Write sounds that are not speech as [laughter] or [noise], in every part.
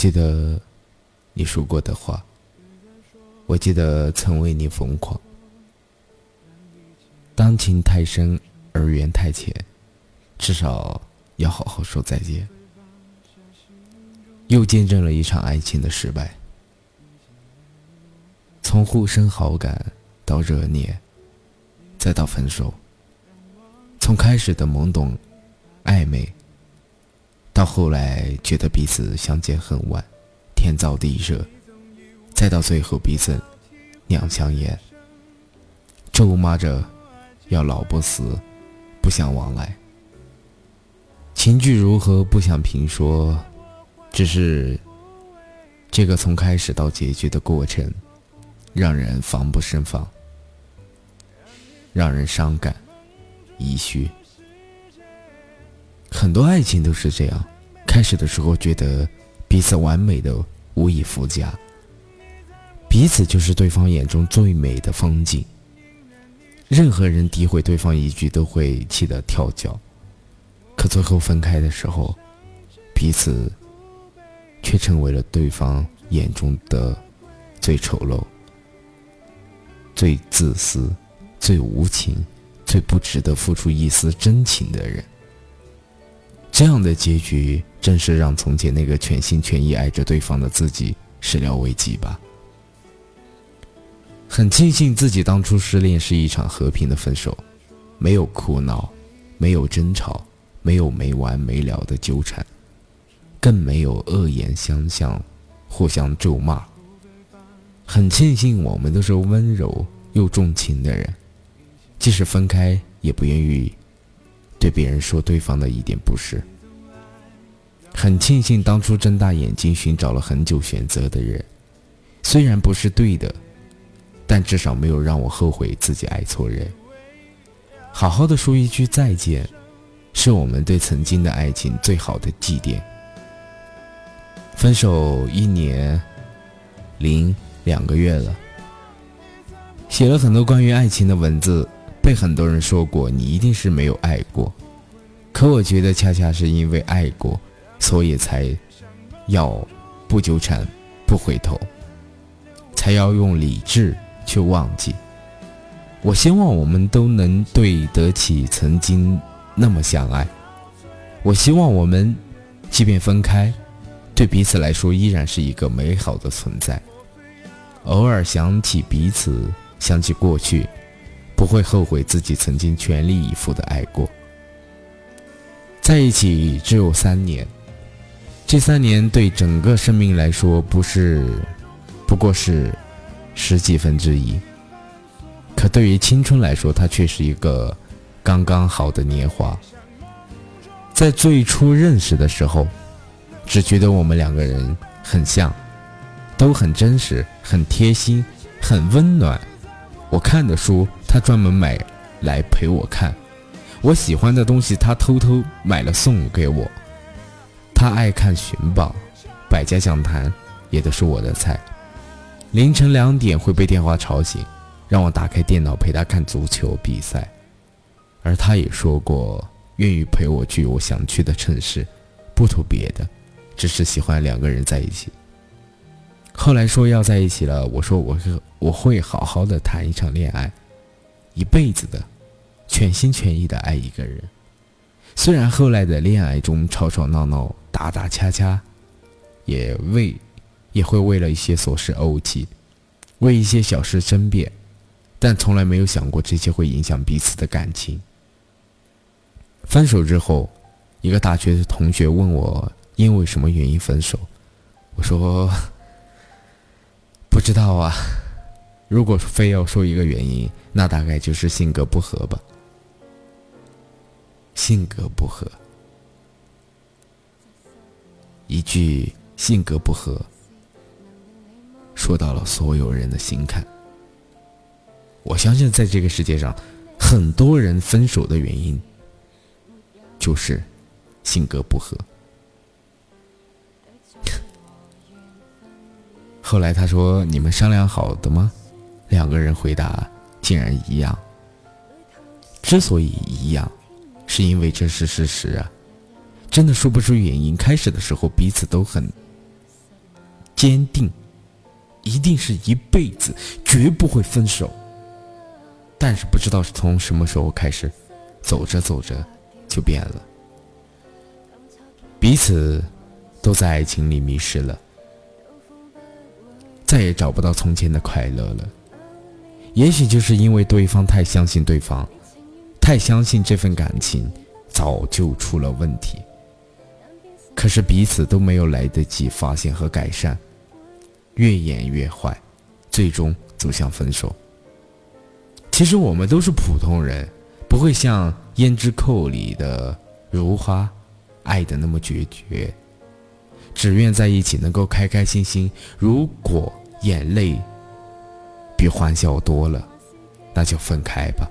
记得你说过的话，我记得曾为你疯狂。当情太深而缘太浅，至少要好好说再见。又见证了一场爱情的失败，从互生好感到热恋，再到分手。从开始的懵懂、暧昧，到后来觉得彼此相见恨晚、天造地设，再到最后彼此两相厌，咒骂着要老不死，不相往来。情剧如何不想评说，只是这个从开始到结局的过程，让人防不胜防，让人伤感。遗绪，很多爱情都是这样，开始的时候觉得彼此完美的无以复加，彼此就是对方眼中最美的风景。任何人诋毁对方一句都会气得跳脚，可最后分开的时候，彼此却成为了对方眼中的最丑陋、最自私、最无情。最不值得付出一丝真情的人，这样的结局正是让从前那个全心全意爱着对方的自己始料未及吧。很庆幸自己当初失恋是一场和平的分手，没有哭闹，没有争吵，没有没完没了的纠缠，更没有恶言相向，互相咒骂。很庆幸我们都是温柔又重情的人。即使分开，也不愿意对别人说对方的一点不是。很庆幸当初睁大眼睛寻找了很久选择的人，虽然不是对的，但至少没有让我后悔自己爱错人。好好的说一句再见，是我们对曾经的爱情最好的祭奠。分手一年零两个月了，写了很多关于爱情的文字。被很多人说过，你一定是没有爱过。可我觉得，恰恰是因为爱过，所以才要不纠缠、不回头，才要用理智去忘记。我希望我们都能对得起曾经那么相爱。我希望我们，即便分开，对彼此来说依然是一个美好的存在。偶尔想起彼此，想起过去。不会后悔自己曾经全力以赴的爱过。在一起只有三年，这三年对整个生命来说不是，不过是十几分之一。可对于青春来说，它却是一个刚刚好的年华。在最初认识的时候，只觉得我们两个人很像，都很真实，很贴心，很温暖。我看的书。他专门买来陪我看，我喜欢的东西他偷偷买了送给我。他爱看《寻宝》，《百家讲坛》也都是我的菜。凌晨两点会被电话吵醒，让我打开电脑陪他看足球比赛。而他也说过愿意陪我去我想去的城市，不图别的，只是喜欢两个人在一起。后来说要在一起了，我说我是我会好好的谈一场恋爱。一辈子的，全心全意的爱一个人。虽然后来的恋爱中吵吵闹闹、打打掐掐，也为也会为了一些琐事怄气，为一些小事争辩，但从来没有想过这些会影响彼此的感情。分手之后，一个大学的同学问我因为什么原因分手，我说 [laughs] 不知道啊。如果非要说一个原因，那大概就是性格不合吧。性格不合，一句性格不合，说到了所有人的心坎。我相信，在这个世界上，很多人分手的原因就是性格不合。后来他说：“你们商量好的吗？”两个人回答竟然一样。之所以一样，是因为这是事实啊！真的说不出原因。开始的时候彼此都很坚定，一定是一辈子，绝不会分手。但是不知道是从什么时候开始，走着走着就变了，彼此都在爱情里迷失了，再也找不到从前的快乐了。也许就是因为对方太相信对方，太相信这份感情，早就出了问题。可是彼此都没有来得及发现和改善，越演越坏，最终走向分手。其实我们都是普通人，不会像《胭脂扣》里的如花，爱的那么决绝，只愿在一起能够开开心心。如果眼泪比欢笑多了，那就分开吧，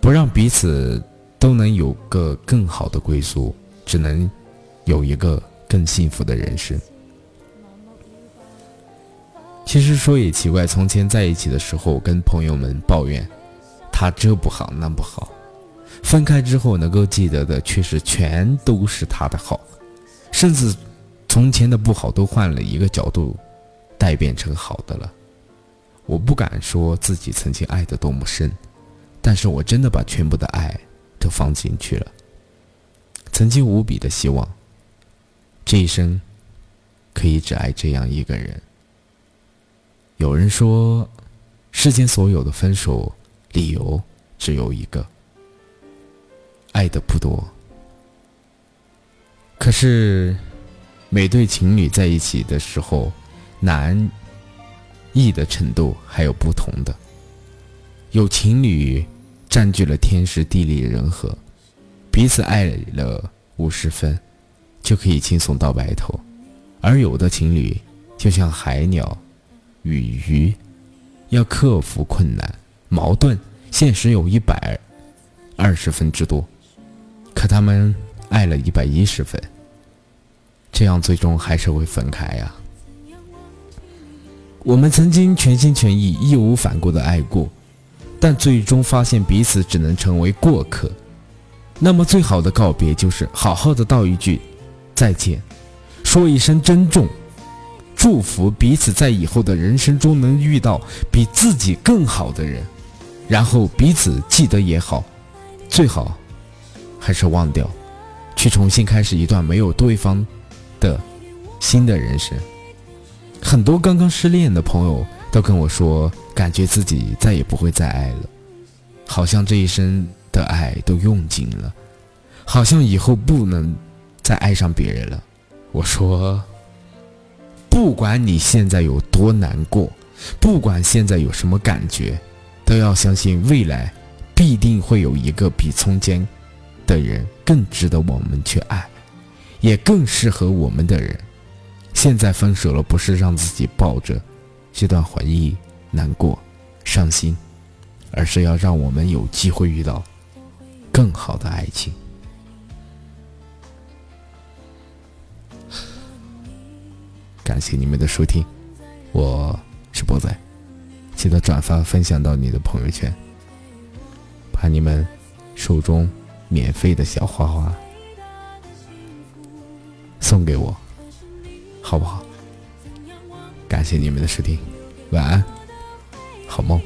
不让彼此都能有个更好的归宿，只能有一个更幸福的人生。其实说也奇怪，从前在一起的时候，跟朋友们抱怨他这不好那不好，分开之后能够记得的却是全都是他的好，甚至从前的不好都换了一个角度，代变成好的了。我不敢说自己曾经爱的多么深，但是我真的把全部的爱都放进去了。曾经无比的希望，这一生可以只爱这样一个人。有人说，世间所有的分手理由只有一个：爱的不多。可是，每对情侣在一起的时候，难易的程度还有不同的。有情侣占据了天时地利人和，彼此爱了五十分，就可以轻松到白头；而有的情侣就像海鸟。与鱼要克服困难、矛盾、现实有一百二十分之多，可他们爱了一百一十分，这样最终还是会分开呀。我们曾经全心全意、义无反顾的爱过，但最终发现彼此只能成为过客。那么，最好的告别就是好好的道一句再见，说一声珍重。祝福彼此在以后的人生中能遇到比自己更好的人，然后彼此记得也好，最好还是忘掉，去重新开始一段没有对方的新的人生。很多刚刚失恋的朋友都跟我说，感觉自己再也不会再爱了，好像这一生的爱都用尽了，好像以后不能再爱上别人了。我说。不管你现在有多难过，不管现在有什么感觉，都要相信未来必定会有一个比从前的人更值得我们去爱，也更适合我们的人。现在分手了，不是让自己抱着这段回忆难过、伤心，而是要让我们有机会遇到更好的爱情。感谢你们的收听，我是波仔，记得转发分享到你的朋友圈，把你们手中免费的小花花送给我，好不好？感谢你们的收听，晚安，好梦。